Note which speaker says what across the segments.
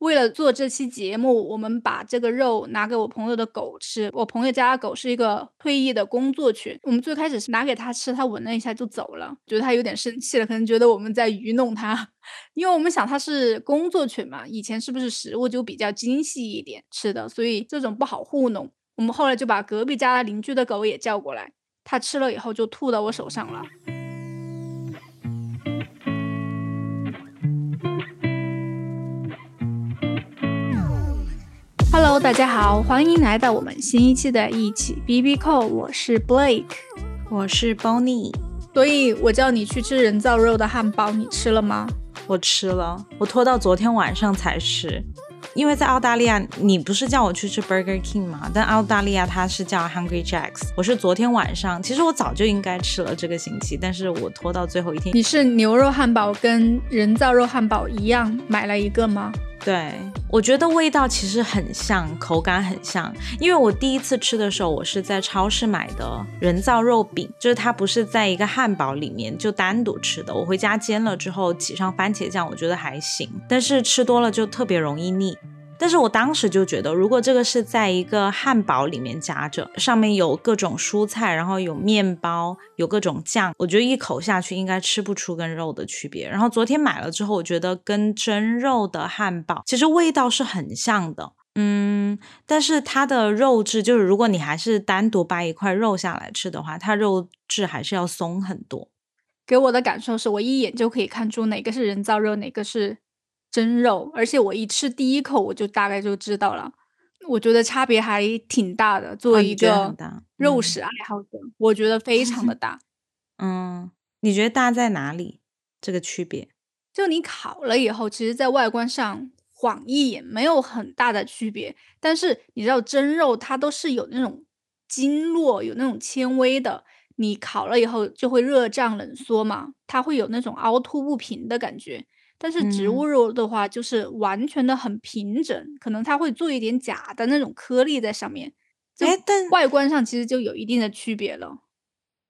Speaker 1: 为了做这期节目，我们把这个肉拿给我朋友的狗吃。我朋友家的狗是一个退役的工作犬，我们最开始是拿给他吃，他闻了一下就走了，觉得他有点生气了，可能觉得我们在愚弄他，因为我们想他是工作犬嘛，以前是不是食物就比较精细一点吃的，所以这种不好糊弄。我们后来就把隔壁家邻居的狗也叫过来，他吃了以后就吐到我手上了。Hello，大家好，欢迎来到我们新一期的一起 B B Call。我是 Blake，
Speaker 2: 我是 Bonnie。
Speaker 1: 所以我叫你去吃人造肉的汉堡，你吃了吗？
Speaker 2: 我吃了，我拖到昨天晚上才吃。因为在澳大利亚，你不是叫我去吃 Burger King 吗？但澳大利亚它是叫 Hungry Jacks。我是昨天晚上，其实我早就应该吃了这个星期，但是我拖到最后一天。
Speaker 1: 你是牛肉汉堡跟人造肉汉堡一样买了一个吗？
Speaker 2: 对，我觉得味道其实很像，口感很像。因为我第一次吃的时候，我是在超市买的人造肉饼，就是它不是在一个汉堡里面就单独吃的。我回家煎了之后，挤上番茄酱，我觉得还行。但是吃多了就特别容易腻。但是我当时就觉得，如果这个是在一个汉堡里面夹着，上面有各种蔬菜，然后有面包，有各种酱，我觉得一口下去应该吃不出跟肉的区别。然后昨天买了之后，我觉得跟真肉的汉堡其实味道是很像的，嗯，但是它的肉质就是，如果你还是单独掰一块肉下来吃的话，它肉质还是要松很多。
Speaker 1: 给我的感受是我一眼就可以看出哪个是人造肉，哪个是。真肉，而且我一吃第一口我就大概就知道了，我觉得差别还挺大的。作为一个肉食爱好者，我觉得非常的 大。
Speaker 2: 嗯，你觉得大在哪里？这个区别？
Speaker 1: 就你烤了以后，其实在外观上晃一眼没有很大的区别，但是你知道真肉它都是有那种经络、有那种纤维的，你烤了以后就会热胀冷缩嘛，它会有那种凹凸不平的感觉。但是植物肉的话，就是完全的很平整，可能它会做一点假的那种颗粒在上面。
Speaker 2: 哎，但
Speaker 1: 外观上其实就有一定的区别了。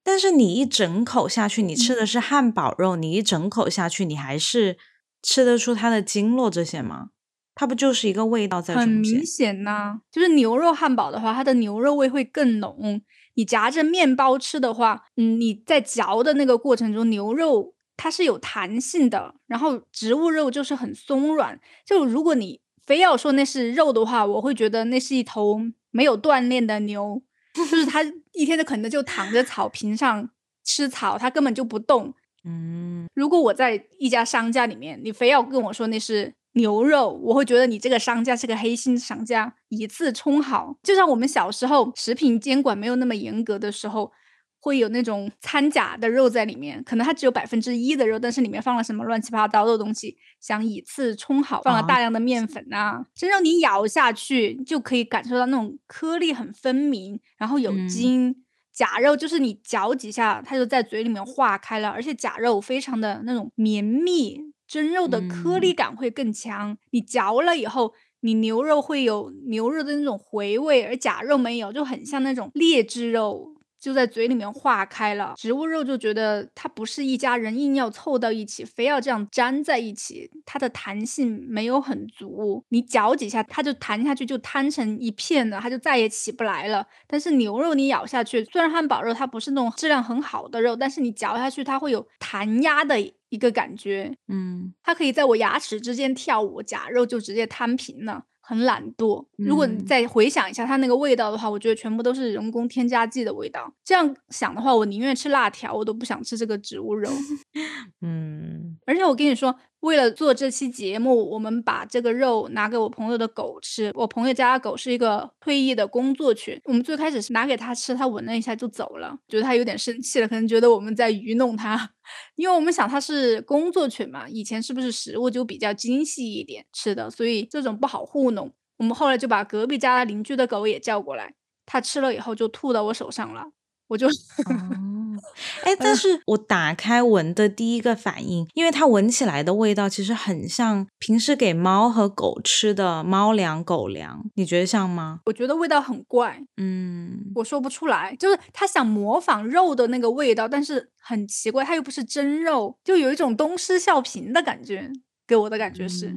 Speaker 2: 但是你一整口下去，你吃的是汉堡肉，你一整口下去，你还是吃得出它的经络这些吗？它不就是一个味道在
Speaker 1: 很明显呐，就是牛肉汉堡的话，它的牛肉味会更浓。你夹着面包吃的话，嗯，你在嚼的那个过程中，牛肉。它是有弹性的，然后植物肉就是很松软。就如果你非要说那是肉的话，我会觉得那是一头没有锻炼的牛，就是它一天的可能就躺在草坪上吃草，它根本就不动。
Speaker 2: 嗯，
Speaker 1: 如果我在一家商家里面，你非要跟我说那是牛肉，我会觉得你这个商家是个黑心商家，以次充好。就像我们小时候食品监管没有那么严格的时候。会有那种掺假的肉在里面，可能它只有百分之一的肉，但是里面放了什么乱七八糟的东西，想以次充好，放了大量的面粉呐。真正你咬下去就可以感受到那种颗粒很分明，然后有筋。假肉就是你嚼几下，它就在嘴里面化开了，而且假肉非常的那种绵密，真肉的颗粒感会更强。你嚼了以后，你牛肉会有牛肉的那种回味，而假肉没有，就很像那种劣质肉。就在嘴里面化开了，植物肉就觉得它不是一家人硬要凑到一起，非要这样粘在一起，它的弹性没有很足，你嚼几下它就弹下去，就摊成一片了，它就再也起不来了。但是牛肉你咬下去，虽然汉堡肉它不是那种质量很好的肉，但是你嚼下去它会有弹压的一个感觉，
Speaker 2: 嗯，
Speaker 1: 它可以在我牙齿之间跳舞，假肉就直接摊平了。很懒惰。如果你再回想一下它那个味道的话，我觉得全部都是人工添加剂的味道。这样想的话，我宁愿吃辣条，我都不想吃这个植物肉。
Speaker 2: 嗯，
Speaker 1: 而且我跟你说。为了做这期节目，我们把这个肉拿给我朋友的狗吃。我朋友家的狗是一个退役的工作犬，我们最开始是拿给他吃，他闻了一下就走了，觉得他有点生气了，可能觉得我们在愚弄他，因为我们想他是工作犬嘛，以前是不是食物就比较精细一点吃的，所以这种不好糊弄。我们后来就把隔壁家邻居的狗也叫过来，他吃了以后就吐到我手上了，我就。
Speaker 2: 哎，但是我打开闻的第一个反应，因为它闻起来的味道其实很像平时给猫和狗吃的猫粮、狗粮，你觉得像吗？
Speaker 1: 我觉得味道很怪，
Speaker 2: 嗯，
Speaker 1: 我说不出来，就是它想模仿肉的那个味道，但是很奇怪，它又不是真肉，就有一种东施效颦的感觉，给我的感觉是。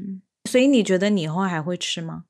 Speaker 2: 所以你觉得你以后还会吃吗？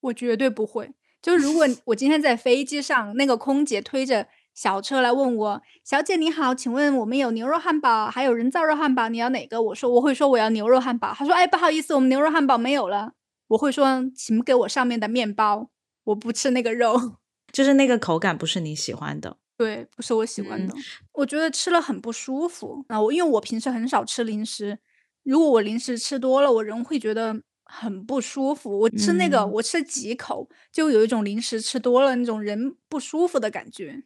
Speaker 1: 我绝对不会。就如果我今天在飞机上，那个空姐推着小车来问我：“小姐你好，请问我们有牛肉汉堡，还有人造肉汉堡，你要哪个？”我说我会说我要牛肉汉堡。他说：“哎，不好意思，我们牛肉汉堡没有了。”我会说：“请给我上面的面包，我不吃那个肉。”
Speaker 2: 就是那个口感不是你喜欢的。
Speaker 1: 对，不是我喜欢的。我觉得吃了很不舒服啊！我因为我平时很少吃零食，如果我零食吃多了，我人会觉得。很不舒服，我吃那个，我吃几口就有一种零食吃多了那种人不舒服的感觉。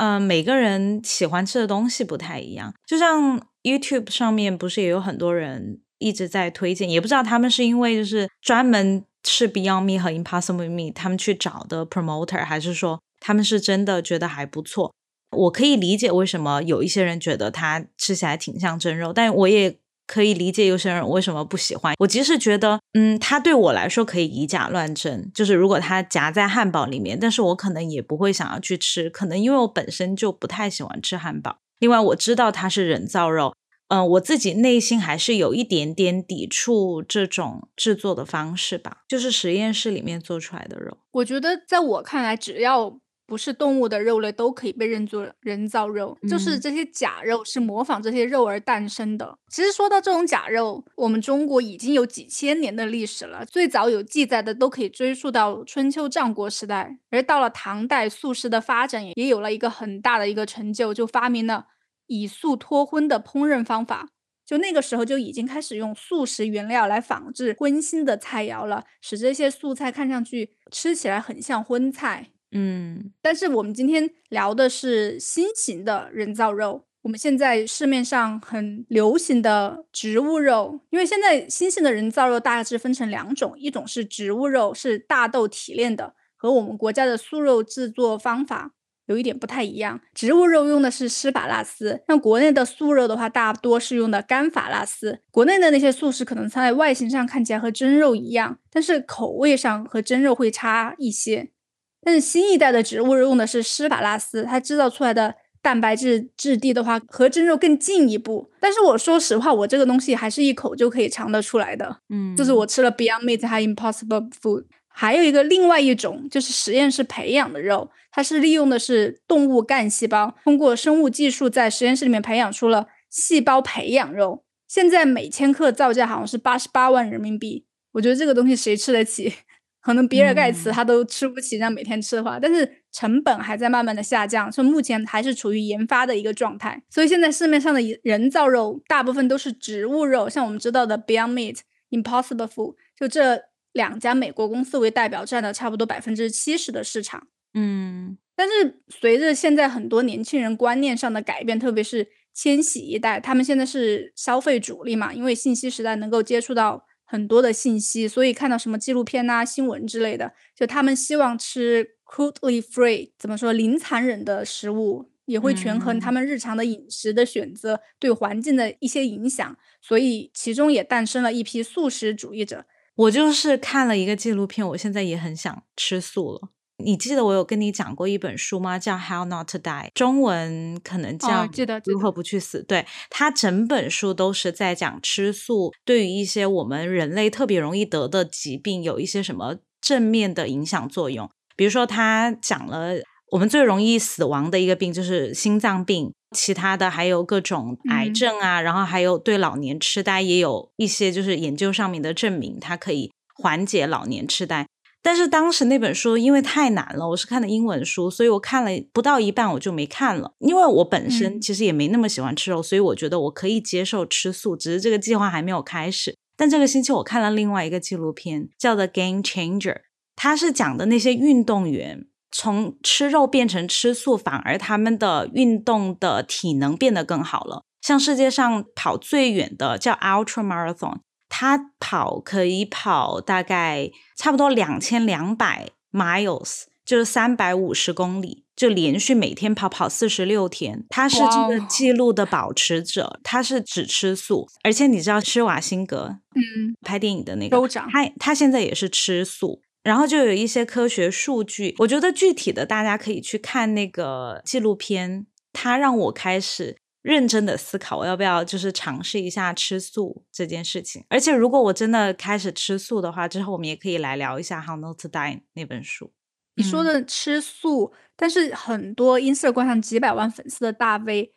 Speaker 2: 嗯，每个人喜欢吃的东西不太一样，就像 YouTube 上面不是也有很多人一直在推荐，也不知道他们是因为就是专门吃 Beyond Me 和 Impossible Me 他们去找的 promoter，还是说他们是真的觉得还不错。我可以理解为什么有一些人觉得它吃起来挺像真肉，但我也。可以理解有些人为什么不喜欢。我即使觉得，嗯，它对我来说可以以假乱真，就是如果它夹在汉堡里面，但是我可能也不会想要去吃，可能因为我本身就不太喜欢吃汉堡。另外，我知道它是人造肉，嗯，我自己内心还是有一点点抵触这种制作的方式吧，就是实验室里面做出来的肉。
Speaker 1: 我觉得，在我看来，只要。不是动物的肉类都可以被认作人造肉，就是这些假肉是模仿这些肉而诞生的。其实说到这种假肉，我们中国已经有几千年的历史了，最早有记载的都可以追溯到春秋战国时代。而到了唐代，素食的发展也有了一个很大的一个成就，就发明了以素脱荤的烹饪方法。就那个时候就已经开始用素食原料来仿制荤腥的菜肴了，使这些素菜看上去吃起来很像荤菜。
Speaker 2: 嗯，
Speaker 1: 但是我们今天聊的是新型的人造肉。我们现在市面上很流行的植物肉，因为现在新型的人造肉大致分成两种，一种是植物肉，是大豆提炼的，和我们国家的素肉制作方法有一点不太一样。植物肉用的是施法拉斯，像国内的素肉的话，大多是用的干法拉斯。国内的那些素食可能在外形上看起来和真肉一样，但是口味上和真肉会差一些。但是新一代的植物肉用的是施法拉斯，它制造出来的蛋白质质地的话和真肉更进一步。但是我说实话，我这个东西还是一口就可以尝得出来的。
Speaker 2: 嗯，
Speaker 1: 就是我吃了 Beyond Meat 还 Impossible Food，还有一个另外一种就是实验室培养的肉，它是利用的是动物干细胞，通过生物技术在实验室里面培养出了细胞培养肉。现在每千克造价好像是八十八万人民币，我觉得这个东西谁吃得起？可能比尔盖茨他都吃不起这样每天吃的话，但是成本还在慢慢的下降，所以目前还是处于研发的一个状态。所以现在市面上的人造肉大部分都是植物肉，像我们知道的 Beyond Meat、Impossible Food，就这两家美国公司为代表，占了差不多百分之七十的市场。
Speaker 2: 嗯，
Speaker 1: 但是随着现在很多年轻人观念上的改变，特别是千禧一代，他们现在是消费主力嘛，因为信息时代能够接触到。很多的信息，所以看到什么纪录片呐、新闻之类的，就他们希望吃 crudely free，怎么说零残忍的食物，也会权衡他们日常的饮食的选择对环境的一些影响，所以其中也诞生了一批素食主义者。
Speaker 2: 我就是看了一个纪录片，我现在也很想吃素了。你记得我有跟你讲过一本书吗？叫《How Not to Die》，中文可能叫《如何不去死》。对，它整本书都是在讲吃素对于一些我们人类特别容易得的疾病有一些什么正面的影响作用。比如说，他讲了我们最容易死亡的一个病就是心脏病，其他的还有各种癌症啊，然后还有对老年痴呆也有一些就是研究上面的证明，它可以缓解老年痴呆。但是当时那本书因为太难了，我是看的英文书，所以我看了不到一半我就没看了。因为我本身其实也没那么喜欢吃肉，所以我觉得我可以接受吃素，只是这个计划还没有开始。但这个星期我看了另外一个纪录片，叫做《Game Changer》，它是讲的那些运动员从吃肉变成吃素，反而他们的运动的体能变得更好了。像世界上跑最远的叫 Ultra Marathon。他跑可以跑大概差不多两千两百 miles，就是三百五十公里，就连续每天跑跑四十六天。他是这个记录的保持者，他是只吃素，而且你知道施瓦辛格，
Speaker 1: 嗯，
Speaker 2: 拍电影的那个州长，他他现在也是吃素。然后就有一些科学数据，我觉得具体的大家可以去看那个纪录片，他让我开始认真的思考，我要不要就是尝试一下吃素这件事情。而且，如果我真的开始吃素的话，之后我们也可以来聊一下《How Not to Die》那本书。
Speaker 1: 你说的吃素，但是很多 Instagram 上几百万粉丝的大 V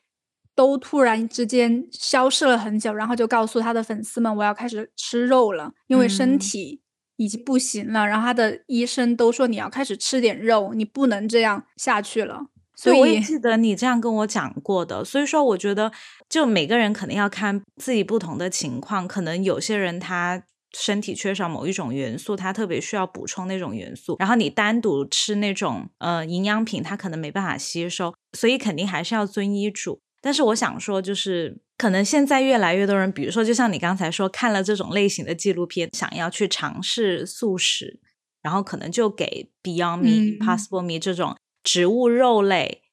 Speaker 1: 都突然之间消失了很久，然后就告诉他的粉丝们：“我要开始吃肉了，因为身体已经不行了。”然后他的医生都说：“你要开始吃点肉，你不能这样下去了。”所以
Speaker 2: 我也记得你这样跟我讲过的，所以说我觉得就每个人可能要看自己不同的情况，可能有些人他身体缺少某一种元素，他特别需要补充那种元素，然后你单独吃那种呃营养品，他可能没办法吸收，所以肯定还是要遵医嘱。但是我想说，就是可能现在越来越多人，比如说就像你刚才说看了这种类型的纪录片，想要去尝试素食，然后可能就给 Beyond Me、Possible Me 这种。植物肉类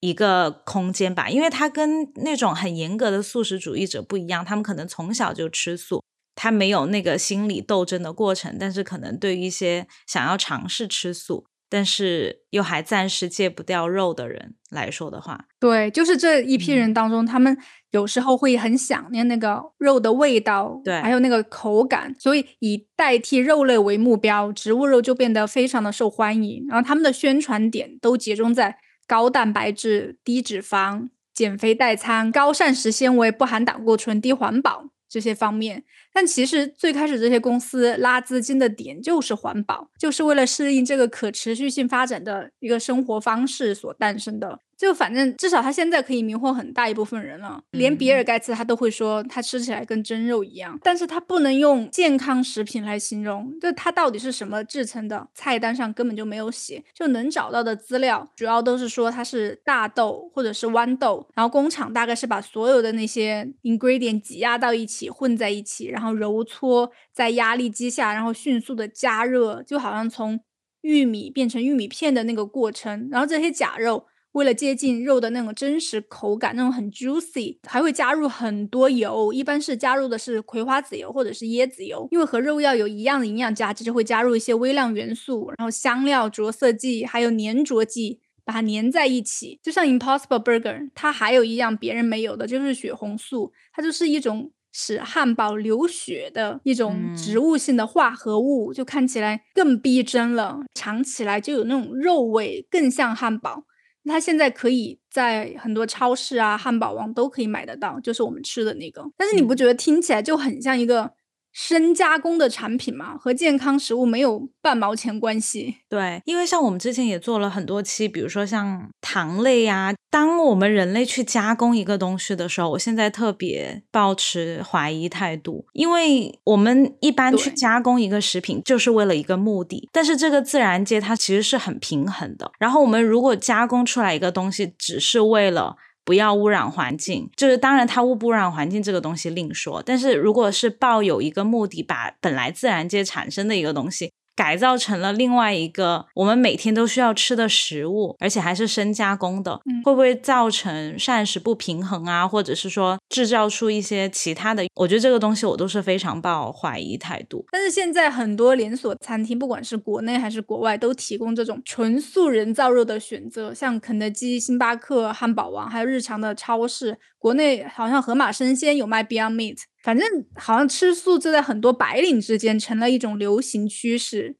Speaker 2: 一个空间吧，因为它跟那种很严格的素食主义者不一样，他们可能从小就吃素，他没有那个心理斗争的过程。但是可能对于一些想要尝试吃素，但是又还暂时戒不掉肉的人来说的话，
Speaker 1: 对，就是这一批人当中，他们有时候会很想念那个肉的味道，
Speaker 2: 对，
Speaker 1: 还有那个口感，所以以代替肉类为目标，植物肉就变得非常的受欢迎。然后他们的宣传点都集中在高蛋白质、低脂肪、减肥代餐、高膳食纤维、不含胆固醇、低环保。这些方面，但其实最开始这些公司拉资金的点就是环保，就是为了适应这个可持续性发展的一个生活方式所诞生的。就反正至少他现在可以迷惑很大一部分人了，连比尔盖茨他都会说他吃起来跟真肉一样，但是他不能用健康食品来形容，就它到底是什么制成的，菜单上根本就没有写，就能找到的资料主要都是说它是大豆或者是豌豆，然后工厂大概是把所有的那些 ingredient 挤压到一起混在一起，然后然后揉搓在压力机下，然后迅速的加热，就好像从玉米变成玉米片的那个过程，然后这些假肉。为了接近肉的那种真实口感，那种很 juicy，还会加入很多油，一般是加入的是葵花籽油或者是椰子油，因为和肉要有一样的营养价值，就会加入一些微量元素，然后香料、着色剂还有粘着剂，把它粘在一起。就像 Impossible Burger，它还有一样别人没有的，就是血红素，它就是一种使汉堡流血的一种植物性的化合物，就看起来更逼真了，尝起来就有那种肉味，更像汉堡。它现在可以在很多超市啊、汉堡王都可以买得到，就是我们吃的那个。但是你不觉得听起来就很像一个？深加工的产品嘛，和健康食物没有半毛钱关系。
Speaker 2: 对，因为像我们之前也做了很多期，比如说像糖类呀，当我们人类去加工一个东西的时候，我现在特别保持怀疑态度，因为我们一般去加工一个食品就是为了一个目的，但是这个自然界它其实是很平衡的。然后我们如果加工出来一个东西，只是为了。不要污染环境，就是当然它污不污染环境这个东西另说，但是如果是抱有一个目的，把本来自然界产生的一个东西。改造成了另外一个我们每天都需要吃的食物，而且还是深加工的，会不会造成膳食不平衡啊？或者是说制造出一些其他的？我觉得这个东西我都是非常抱怀疑态度。
Speaker 1: 但是现在很多连锁餐厅，不管是国内还是国外，都提供这种纯素人造肉的选择，像肯德基、星巴克、汉堡王，还有日常的超市。国内好像盒马生鲜有卖 Beyond Meat。反正好像吃素，就在很多白领之间成了一种流行趋势。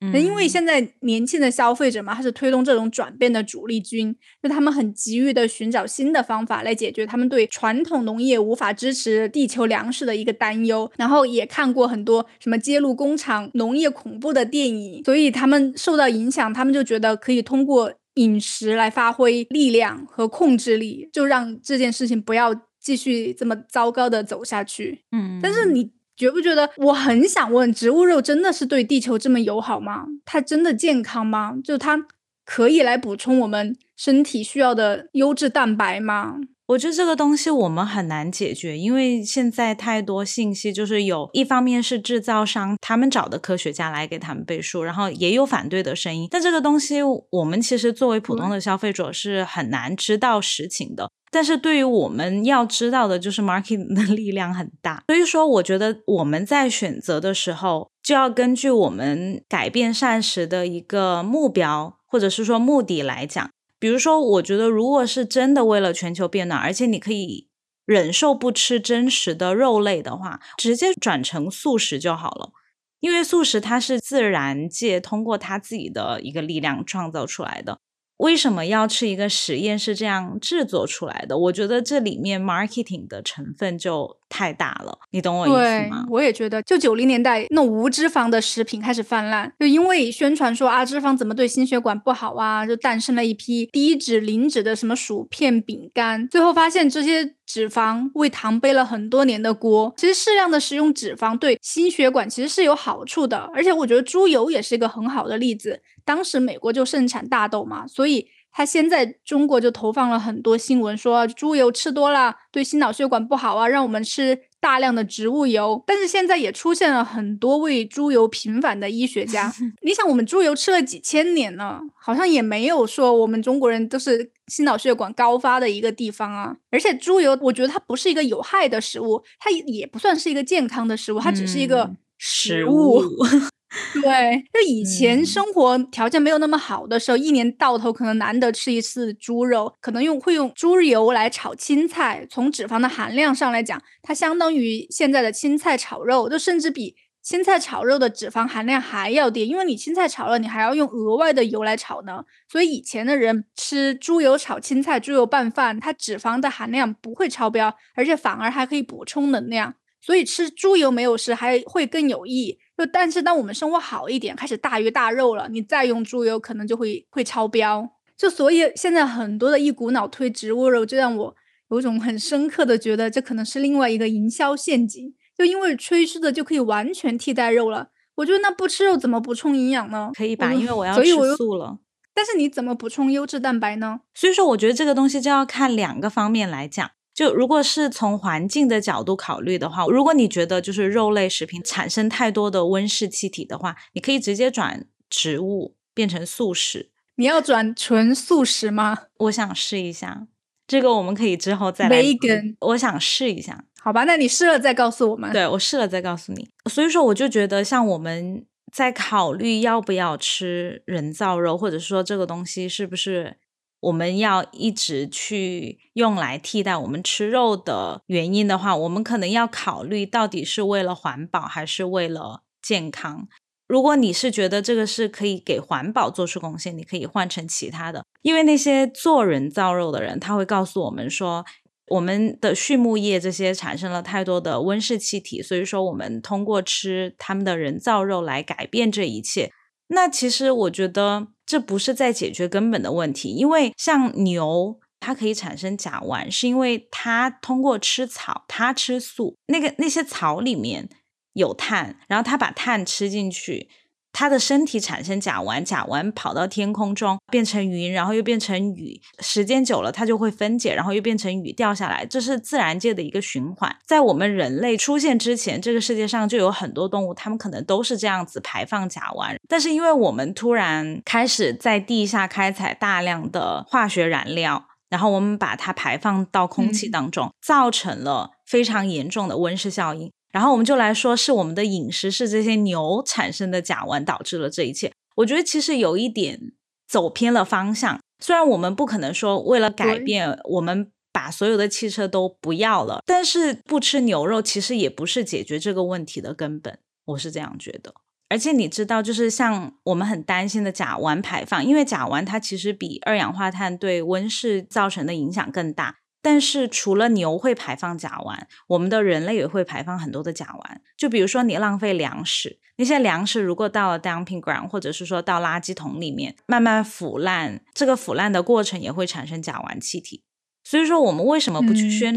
Speaker 1: 嗯，因为现在年轻的消费者嘛，他是推动这种转变的主力军，就他们很急于的寻找新的方法来解决他们对传统农业无法支持地球粮食的一个担忧。然后也看过很多什么揭露工厂农业恐怖的电影，所以他们受到影响，他们就觉得可以通过饮食来发挥力量和控制力，就让这件事情不要。继续这么糟糕的走下去，嗯，但是你觉不觉得？我很想问，植物肉真的是对地球这么友好吗？它真的健康吗？就它可以来补充我们身体需要的优质蛋白吗？
Speaker 2: 我觉得这个东西我们很难解决，因为现在太多信息，就是有一方面是制造商他们找的科学家来给他们背书，然后也有反对的声音。但这个东西我们其实作为普通的消费者是很难知道实情的。但是对于我们要知道的，就是 marketing 的力量很大。所以说，我觉得我们在选择的时候，就要根据我们改变膳食的一个目标或者是说目的来讲。比如说，我觉得如果是真的为了全球变暖，而且你可以忍受不吃真实的肉类的话，直接转成素食就好了。因为素食它是自然界通过它自己的一个力量创造出来的。为什么要吃一个实验是这样制作出来的？我觉得这里面 marketing 的成分就太大了，你懂我意思吗？
Speaker 1: 我也觉得，就九零年代那种无脂肪的食品开始泛滥，就因为宣传说啊脂肪怎么对心血管不好啊，就诞生了一批低脂零脂的什么薯片、饼干，最后发现这些脂肪为糖背了很多年的锅。其实适量的食用脂肪对心血管其实是有好处的，而且我觉得猪油也是一个很好的例子。当时美国就盛产大豆嘛，所以他先在中国就投放了很多新闻，说猪油吃多了对心脑血管不好啊，让我们吃大量的植物油。但是现在也出现了很多为猪油平反的医学家。你想，我们猪油吃了几千年了，好像也没有说我们中国人都是心脑血管高发的一个地方啊。而且猪油，我觉得它不是一个有害的食物，它也不算是一个健康的食物，它只是一个食物。对，就以前生活条件没有那么好的时候，一年到头可能难得吃一次猪肉，可能用会用猪油来炒青菜。从脂肪的含量上来讲，它相当于现在的青菜炒肉，就甚至比青菜炒肉的脂肪含量还要低。因为你青菜炒了，你还要用额外的油来炒呢。所以以前的人吃猪油炒青菜、猪油拌饭，它脂肪的含量不会超标，而且反而还可以补充能量。所以吃猪油没有事，还会更有益。就但是当我们生活好一点，开始大鱼大肉了，你再用猪油可能就会会超标。就所以现在很多的一股脑推植物肉，就让我有种很深刻的觉得这可能是另外一个营销陷阱。就因为吹嘘的就可以完全替代肉了，我觉得那不吃肉怎么补充营养呢？
Speaker 2: 可以吧？因为我要吃素了。
Speaker 1: 但是你怎么补充优质蛋白呢？
Speaker 2: 所以说，我觉得这个东西就要看两个方面来讲。就如果是从环境的角度考虑的话，如果你觉得就是肉类食品产生太多的温室气体的话，你可以直接转植物变成素食。
Speaker 1: 你要转纯素食吗？
Speaker 2: 我想试一下，这个我们可以之后再来。
Speaker 1: Vegan，
Speaker 2: 我想试一下。
Speaker 1: 好吧，那你试了再告诉我们。
Speaker 2: 对我试了再告诉你。所以说，我就觉得像我们在考虑要不要吃人造肉，或者说这个东西是不是。我们要一直去用来替代我们吃肉的原因的话，我们可能要考虑到底是为了环保还是为了健康。如果你是觉得这个是可以给环保做出贡献，你可以换成其他的。因为那些做人造肉的人，他会告诉我们说，我们的畜牧业这些产生了太多的温室气体，所以说我们通过吃他们的人造肉来改变这一切。那其实我觉得这不是在解决根本的问题，因为像牛，它可以产生甲烷，是因为它通过吃草，它吃素，那个那些草里面有碳，然后它把碳吃进去。它的身体产生甲烷，甲烷跑到天空中变成云，然后又变成雨，时间久了它就会分解，然后又变成雨掉下来，这是自然界的一个循环。在我们人类出现之前，这个世界上就有很多动物，它们可能都是这样子排放甲烷。但是因为我们突然开始在地下开采大量的化学燃料，然后我们把它排放到空气当中，造成了非常严重的温室效应。然后我们就来说，是我们的饮食是这些牛产生的甲烷导致了这一切。我觉得其实有一点走偏了方向。虽然我们不可能说为了改变，我们把所有的汽车都不要了，但是不吃牛肉其实也不是解决这个问题的根本。我是这样觉得。而且你知道，就是像我们很担心的甲烷排放，因为甲烷它其实比二氧化碳对温室造成的影响更大。但是除了牛会排放甲烷，我们的人类也会排放很多的甲烷。就比如说你浪费粮食，那些粮食如果到了 dumping ground，或者是说到垃圾桶里面慢慢腐烂，这个腐烂的过程也会产生甲烷气体。所以说我们为什么不去宣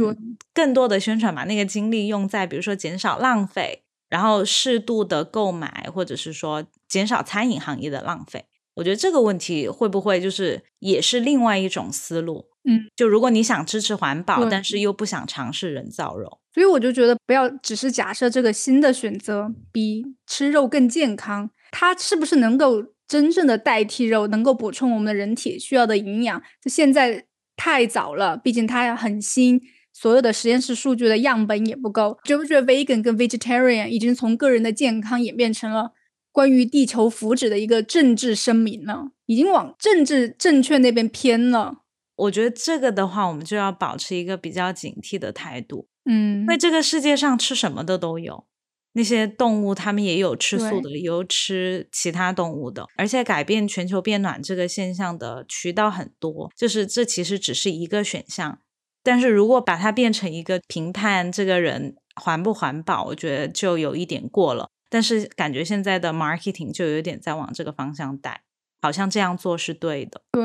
Speaker 2: 更多的宣传，把那个精力用在比如说减少浪费，然后适度的购买，或者是说减少餐饮行业的浪费？我觉得这个问题会不会就是也是另外一种思路？
Speaker 1: 嗯，
Speaker 2: 就如果你想支持环保，但是又不想尝试人造肉，
Speaker 1: 所以我就觉得不要只是假设这个新的选择比吃肉更健康，它是不是能够真正的代替肉，能够补充我们的人体需要的营养？就现在太早了，毕竟它很新，所有的实验室数据的样本也不够。觉不觉得 vegan 跟 vegetarian 已经从个人的健康演变成了？关于地球福祉的一个政治声明了，已经往政治正确那边偏了。
Speaker 2: 我觉得这个的话，我们就要保持一个比较警惕的态度。
Speaker 1: 嗯，
Speaker 2: 因为这个世界上吃什么的都有，那些动物它们也有吃素的，也有吃其他动物的，而且改变全球变暖这个现象的渠道很多，就是这其实只是一个选项。但是如果把它变成一个评判这个人环不环保，我觉得就有一点过了。但是感觉现在的 marketing 就有点在往这个方向带，好像这样做是对的。
Speaker 1: 对，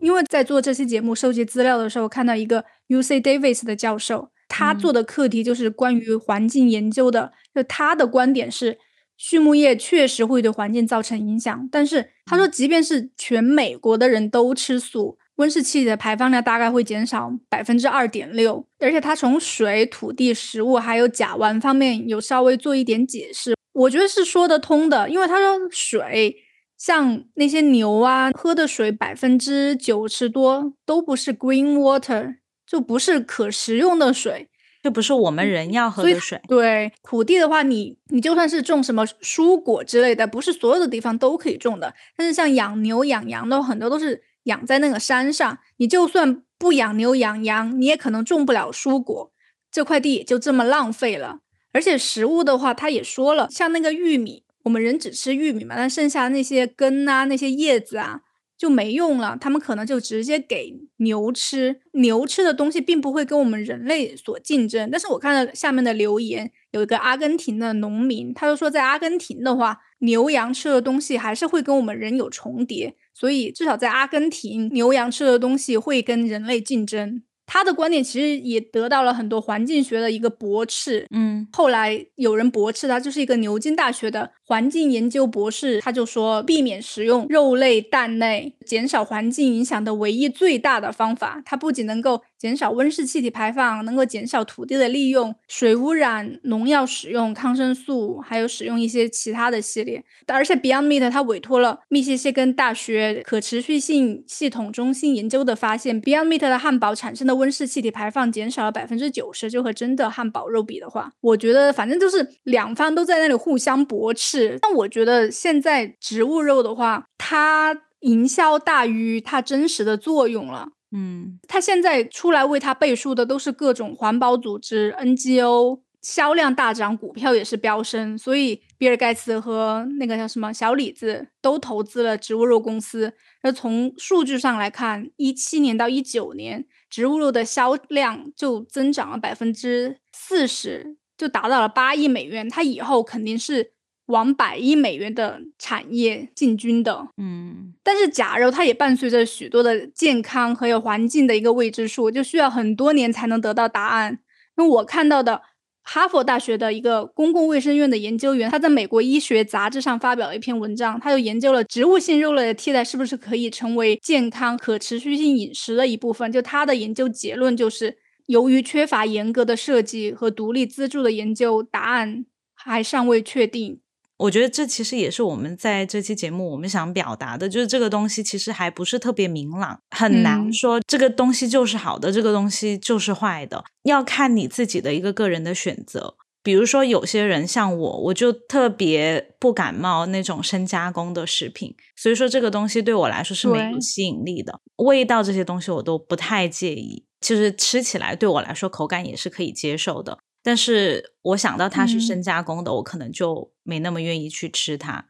Speaker 1: 因为在做这期节目收集资料的时候，看到一个 UC Davis 的教授。他做的课题就是关于环境研究的，就他的观点是，畜牧业确实会对环境造成影响，但是他说，即便是全美国的人都吃素，温室气体的排放量大概会减少百分之二点六，而且他从水、土地、食物还有甲烷方面有稍微做一点解释，我觉得是说得通的，因为他说水，像那些牛啊喝的水百分之九十多都不是 green water。就不是可食用的水，
Speaker 2: 就不是我们人要喝的水。
Speaker 1: 对，土地的话，你你就算是种什么蔬果之类的，不是所有的地方都可以种的。但是像养牛养羊的很多都是养在那个山上，你就算不养牛养羊，你也可能种不了蔬果，这块地也就这么浪费了。而且食物的话，他也说了，像那个玉米，我们人只吃玉米嘛，但剩下那些根啊，那些叶子啊。就没用了，他们可能就直接给牛吃，牛吃的东西并不会跟我们人类所竞争。但是我看到下面的留言，有一个阿根廷的农民，他就说在阿根廷的话，牛羊吃的东西还是会跟我们人有重叠，所以至少在阿根廷，牛羊吃的东西会跟人类竞争。他的观点其实也得到了很多环境学的一个驳斥，
Speaker 2: 嗯，
Speaker 1: 后来有人驳斥他，就是一个牛津大学的环境研究博士，他就说，避免食用肉类、蛋类，减少环境影响的唯一最大的方法，它不仅能够减少温室气体排放，能够减少土地的利用、水污染、农药使用、抗生素，还有使用一些其他的系列。而且 Beyond Meat 它委托了密歇根大学可持续性系统中心研究的发现，Beyond Meat 的汉堡产生的温室气体排放减少了百分之九十，就和真的汉堡肉比的话，我觉得反正就是两方都在那里互相驳斥。但我觉得现在植物肉的话，它营销大于它真实的作用了。
Speaker 2: 嗯，
Speaker 1: 它现在出来为它背书的都是各种环保组织 NGO，销量大涨，股票也是飙升。所以比尔盖茨和那个叫什么小李子都投资了植物肉公司。那从数据上来看，一七年到一九年。植物肉的销量就增长了百分之四十，就达到了八亿美元。它以后肯定是往百亿美元的产业进军的。
Speaker 2: 嗯，
Speaker 1: 但是假肉它也伴随着许多的健康和有环境的一个未知数，就需要很多年才能得到答案。那我看到的。哈佛大学的一个公共卫生院的研究员，他在美国医学杂志上发表了一篇文章，他就研究了植物性肉类的替代是不是可以成为健康可持续性饮食的一部分。就他的研究结论就是，由于缺乏严格的设计和独立资助的研究，答案还尚未确定。
Speaker 2: 我觉得这其实也是我们在这期节目我们想表达的，就是这个东西其实还不是特别明朗，很难说这个东西就是好的，这个东西就是坏的，要看你自己的一个个人的选择。比如说有些人像我，我就特别不感冒那种深加工的食品，所以说这个东西对我来说是没有吸引力的。味道这些东西我都不太介意，其实吃起来对我来说口感也是可以接受的。但是我想到它是深加工的，我可能就没那么愿意去吃它。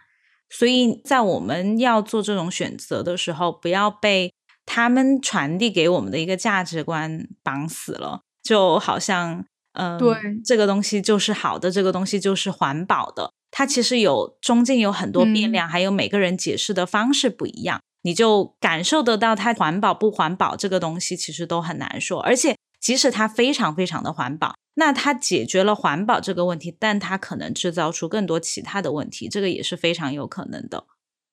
Speaker 2: 所以在我们要做这种选择的时候，不要被他们传递给我们的一个价值观绑死了。就好像，嗯，
Speaker 1: 对，
Speaker 2: 这个东西就是好的，这个东西就是环保的。它其实有中间有很多变量，还有每个人解释的方式不一样，你就感受得到它环保不环保这个东西其实都很难说。而且即使它非常非常的环保。那它解决了环保这个问题，但它可能制造出更多其他的问题，这个也是非常有可能的。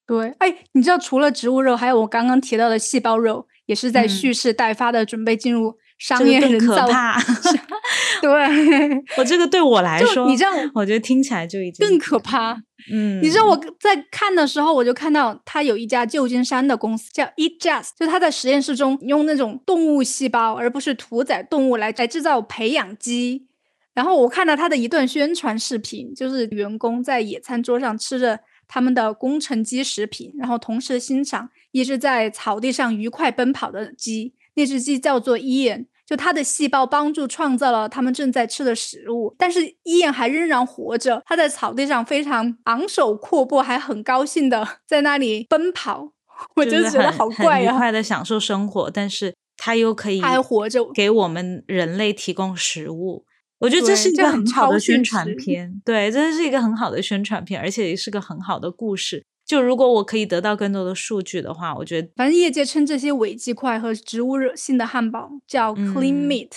Speaker 1: 对，哎，你知道除了植物肉，还有我刚刚提到的细胞肉，也是在蓄势待发的，准备进入。商业人造，对
Speaker 2: 我这个对我来说，
Speaker 1: 你这样，
Speaker 2: 我觉得听起来就已经
Speaker 1: 更可怕。
Speaker 2: 嗯，
Speaker 1: 你知道我在看的时候，我就看到他有一家旧金山的公司叫 Eat Just，就他在实验室中用那种动物细胞，而不是屠宰动物来来制造培养基。然后我看到他的一段宣传视频，就是员工在野餐桌上吃着他们的工程机食品，然后同时欣赏一只在草地上愉快奔跑的鸡。那只鸡叫做伊恩，就它的细胞帮助创造了他们正在吃的食物。但是伊恩还仍然活着，它在草地上非常昂首阔步，还很高兴的 在那里奔跑。我就觉得好怪
Speaker 2: 啊！愉快的享受生活，但是它又可以
Speaker 1: 还活着，
Speaker 2: 给我们人类提供食物。我觉得这是一个很好的宣传片，对，这是一个很好的宣传片，而且也是个很好的故事。就如果我可以得到更多的数据的话，我觉得，
Speaker 1: 反正业界称这些伪鸡块和植物性的汉堡叫 clean meat，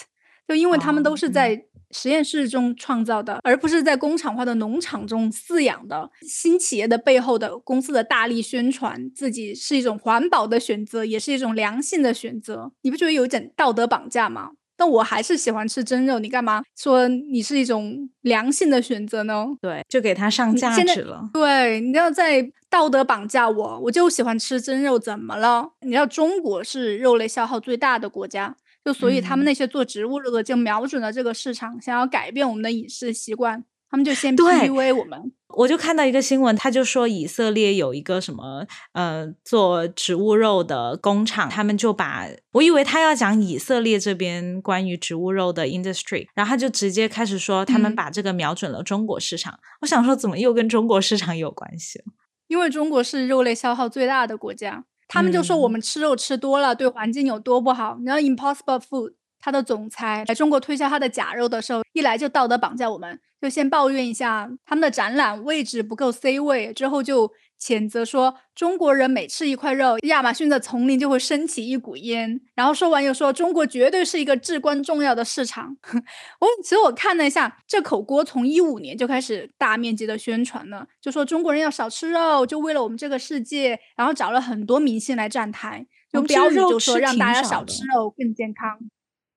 Speaker 1: 就因为他们都是在实验室中创造的，而不是在工厂化的农场中饲养的。新企业的背后的公司的大力宣传自己是一种环保的选择，也是一种良性的选择，你不觉得有点道德绑架吗？但我还是喜欢吃蒸肉，你干嘛说你是一种良性的选择呢？
Speaker 2: 对，就给它上价值了。
Speaker 1: 对，你要在道德绑架我，我就喜欢吃蒸肉，怎么了？你知道中国是肉类消耗最大的国家，就所以他们那些做植物肉的就瞄准了这个市场，想要改变我们的饮食习惯。他们就先 PUA 我们，
Speaker 2: 我就看到一个新闻，他就说以色列有一个什么呃做植物肉的工厂，他们就把我以为他要讲以色列这边关于植物肉的 industry，然后他就直接开始说他们把这个瞄准了中国市场。我想说怎么又跟中国市场有关系了？
Speaker 1: 因为中国是肉类消耗最大的国家，他们就说我们吃肉吃多了对环境有多不好。然后 Impossible Food 他的总裁来中国推销他的假肉的时候，一来就道德绑架我们。就先抱怨一下他们的展览位置不够 C 位，之后就谴责说中国人每吃一块肉，亚马逊的丛林就会升起一股烟。然后说完又说中国绝对是一个至关重要的市场。我其实我看了一下，这口锅从一五年就开始大面积的宣传了，就说中国人要少吃肉，就为了我们这个世界。然后找了很多明星来站台，就标语就说让大家少吃肉更健康。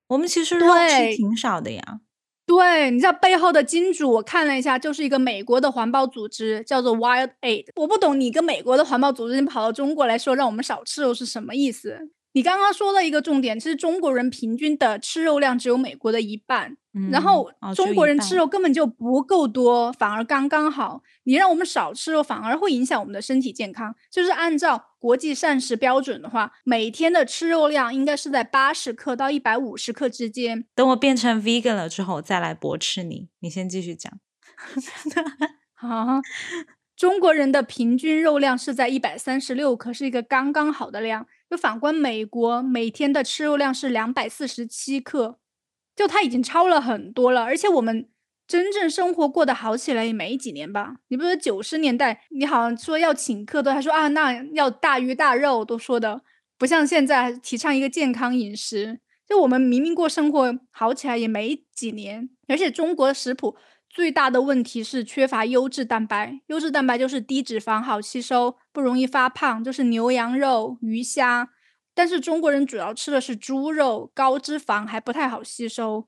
Speaker 2: 我们其实肉吃挺少的呀。
Speaker 1: 对，你知道背后的金主，我看了一下，就是一个美国的环保组织，叫做 Wild Aid。我不懂你跟美国的环保组织，你跑到中国来说让我们少吃肉是什么意思？你刚刚说了一个重点，其实中国人平均的吃肉量只有美国的一半。然后中国人吃肉根本就不够多，反而刚刚好。你让我们少吃肉，反而会影响我们的身体健康。就是按照国际膳食标准的话，每天的吃肉量应该是在八十克到一百五十克之间。
Speaker 2: 等我变成 vegan 了之后，再来驳斥你。你先继续讲。
Speaker 1: 好，中国人的平均肉量是在一百三十六克，是一个刚刚好的量。就反观美国，每天的吃肉量是两百四十七克。就它已经超了很多了，而且我们真正生活过得好起来也没几年吧？你不是九十年代，你好像说要请客都还说啊，那要大鱼大肉都说的，不像现在提倡一个健康饮食。就我们明明过生活好起来也没几年，而且中国食谱最大的问题是缺乏优质蛋白，优质蛋白就是低脂肪、好吸收、不容易发胖，就是牛羊肉、鱼虾。但是中国人主要吃的是猪肉，高脂肪还不太好吸收。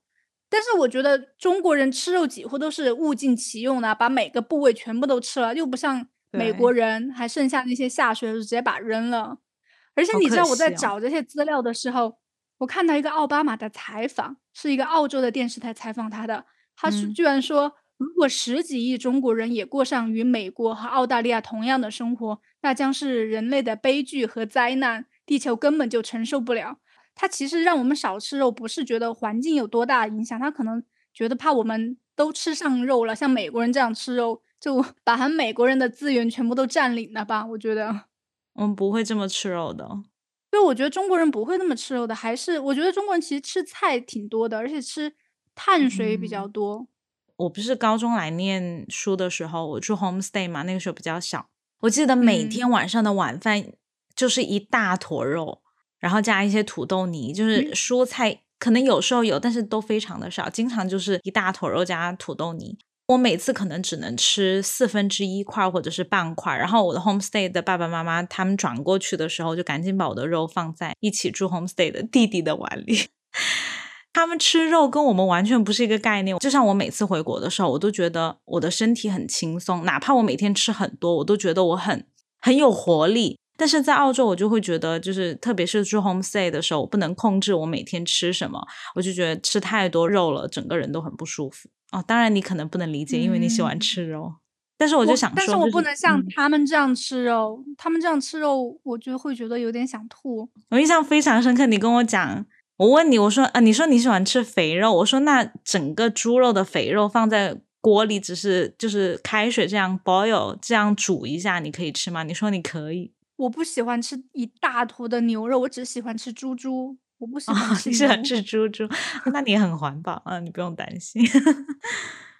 Speaker 1: 但是我觉得中国人吃肉几乎都是物尽其用的，把每个部位全部都吃了，又不像美国人还剩下那些下水就直接把扔了。而且你知道我在找这些资料的时候，我看到一个奥巴马的采访，是一个澳洲的电视台采访他的，他是居然说，如果十几亿中国人也过上与美国和澳大利亚同样的生活，那将是人类的悲剧和灾难。地球根本就承受不了。他其实让我们少吃肉，不是觉得环境有多大影响，他可能觉得怕我们都吃上肉了，像美国人这样吃肉，就 把他们美国人的资源全部都占领了吧？我觉得
Speaker 2: 我们不会这么吃肉的。
Speaker 1: 对，我觉得中国人不会那么吃肉的，还是我觉得中国人其实吃菜挺多的，而且吃碳水比较多。
Speaker 2: 我不是高中来念书的时候，我住 homestay 嘛，那个时候比较小，我记得每天晚上的晚饭。就是一大坨肉，然后加一些土豆泥，就是蔬菜可能有时候有，但是都非常的少，经常就是一大坨肉加土豆泥。我每次可能只能吃四分之一块或者是半块，然后我的 homestay 的爸爸妈妈他们转过去的时候，就赶紧把我的肉放在一起住 homestay 的弟弟的碗里。他们吃肉跟我们完全不是一个概念。就像我每次回国的时候，我都觉得我的身体很轻松，哪怕我每天吃很多，我都觉得我很很有活力。但是在澳洲，我就会觉得，就是特别是住 homestay 的时候，我不能控制我每天吃什么，我就觉得吃太多肉了，整个人都很不舒服。哦，当然你可能不能理解，因为你喜欢吃肉。但是我就想说，
Speaker 1: 但是我不能像
Speaker 2: 嗯
Speaker 1: 他们这样吃肉，他们这样吃肉，我就会觉得有点想吐。
Speaker 2: 我印象非常深刻，你跟我讲，我问你，我说啊，你说你喜欢吃肥肉，我说那整个猪肉的肥肉放在锅里，只是就是开水这样 boil 这样煮一下，你可以吃吗？你说你可以，
Speaker 1: 我不喜欢吃一大坨的牛肉，我只喜欢吃猪猪，我不喜
Speaker 2: 哦
Speaker 1: 欢，吃
Speaker 2: 你喜欢吃猪猪，那你很环保啊，你不用担心，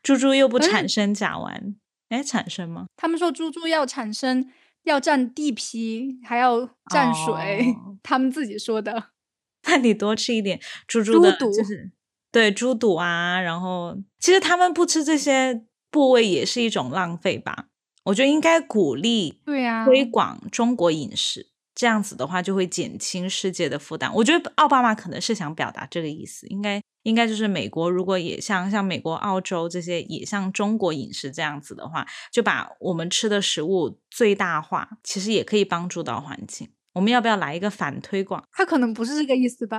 Speaker 2: 猪猪又不产生甲烷，哎，产生吗？
Speaker 1: 他们说猪猪要产生要占地皮，还要占水，
Speaker 2: 哦
Speaker 1: 他们自己说的。
Speaker 2: 那你多吃一点猪猪的，就是对猪肚啊，然后其实他们不吃这些部位也是一种浪费吧。我觉得应该鼓励
Speaker 1: 对呀、
Speaker 2: 推广中国饮食，这样子的话就会减轻世界的负担。我觉得奥巴马可能是想表达这个意思，应该应该就是美国如果也像像美国、澳洲这些也像中国饮食这样子的话，就把我们吃的食物最大化，其实也可以帮助到环境。我们要不要来一个反推广？
Speaker 1: 他可能不是这个意思吧？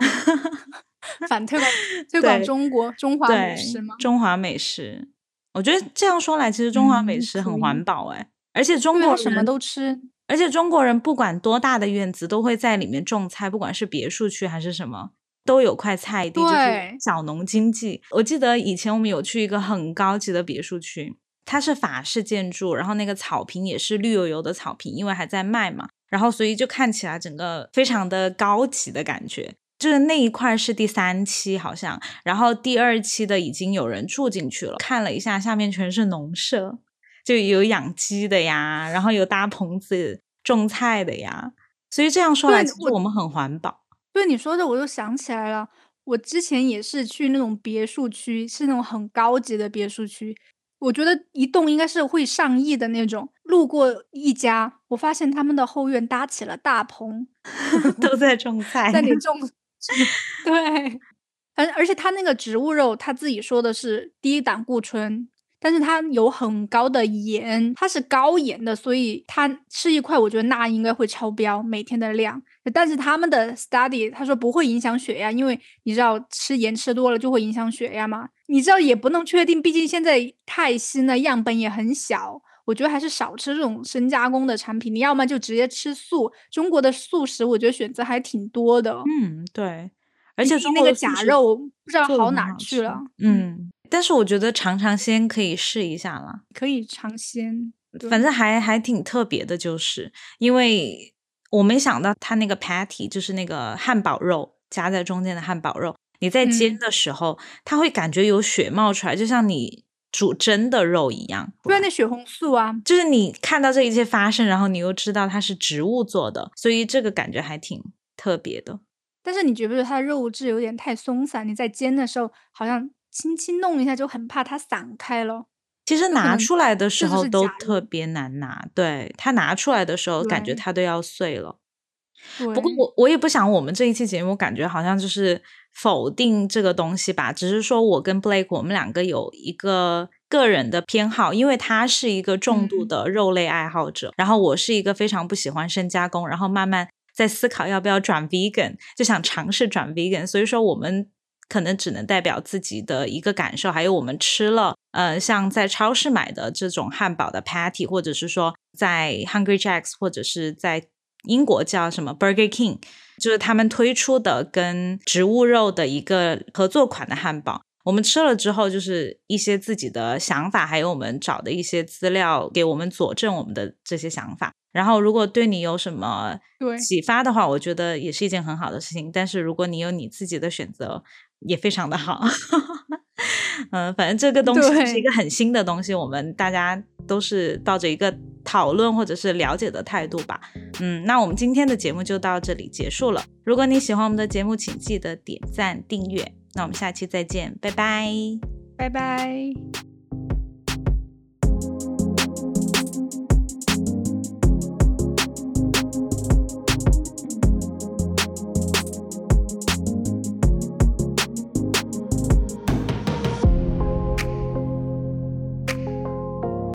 Speaker 1: 反推广 推广中国中华美食吗？
Speaker 2: 中华美食，我觉得这样说来，其实中华美
Speaker 1: 嗯
Speaker 2: 食很环保哎、而且中国
Speaker 1: 什么都吃。
Speaker 2: 而且中国人不管多大的院子，都会在里面种菜，不管是别墅区还是什么，都有块菜地，就是小农经济。我记得以前我们有去一个很高级的别墅区，它是法式建筑，然后那个草坪也是绿油油的草坪，因为还在卖嘛，然后所以就看起来整个非常的高级的感觉。就是那一块是第三期好像，然后第二期的已经有人住进去了。看了一下，下面全是农舍，就有养鸡的呀，然后有搭棚子种菜的呀。所以这样说来，
Speaker 1: 我
Speaker 2: 其实我们很环保。
Speaker 1: 对你说的，我又想起来了，我之前也是去那种别墅区，是那种很高级的别墅区。我觉得一栋应该是会上亿的那种。路过一家，我发现他们的后院搭起了大棚，
Speaker 2: 都在种菜，
Speaker 1: 在里种。对，而而且他那个植物肉，他自己说的是低胆固醇，但是它有很高的盐，它是高盐的，所以它吃一块，我觉得钠应该会超标每天的量。但是他们的 study 他说不会影响血压，因为你知道吃盐吃多了就会影响血压嘛。你知道也不能确定，毕竟现在太新了，样本也很小。我觉得还是少吃这种深加工的产品，你要么就直接吃素。中国的素食我觉得选择还挺多的，
Speaker 2: 嗯，对，而且中
Speaker 1: 那个假肉不知道好哪去了。
Speaker 2: 嗯，但是我觉得尝尝鲜可以试一下啦。
Speaker 1: 可以尝鲜。
Speaker 2: 反正还还挺特别的，就是因为我没想到它那个 patty 就是那个汉堡肉夹在中间的汉堡肉，你在煎
Speaker 1: 嗯
Speaker 2: 的时候，它会感觉有血冒出来，就像你煮真的肉一样。
Speaker 1: 不然，那血红素啊，
Speaker 2: 就是你看到这一切发生，然后你又知道它是植物做的，所以这个感觉还挺特别的。
Speaker 1: 但是你觉不觉得它的肉质有点太松散？你在煎的时候好像轻轻弄一下就很怕它散开了。
Speaker 2: 其实拿出来的时候都特别难拿，对它拿出来的时候，感觉它都要碎了。
Speaker 1: 对，
Speaker 2: 不过我我也不想我们这一期节目感觉好像就是否定这个东西吧，只是说我跟 Blake 我们两个有一个个人的偏好，因为他是一个重度
Speaker 1: 嗯
Speaker 2: 的肉类爱好者，然后我是一个非常不喜欢深加工，然后慢慢在思考要不要转 vegan，就想尝试转 vegan，所以说我们。可能只能代表自己的一个感受，还有我们吃了，呃，像在超市买的这种汉堡的 patty，或者是说在 Hungry Jacks，或者是在英国叫什么 Burger King，就是他们推出的跟植物肉的一个合作款的汉堡。我们吃了之后，就是一些自己的想法，还有我们找的一些资料，给我们佐证我们的这些想法。然后，如果对你有什么启发的话，我觉得也是一件很好的事情。但是，如果你有你自己的选择，也非常的好。嗯，反正这个东西是一个很新的东西，我们大家都是抱着一个讨论或者是了解的态度吧。嗯，那我们今天的节目就到这里结束了。如果你喜欢我们的节目，请记得点赞订阅。那我们下期再见，拜拜。
Speaker 1: 拜拜。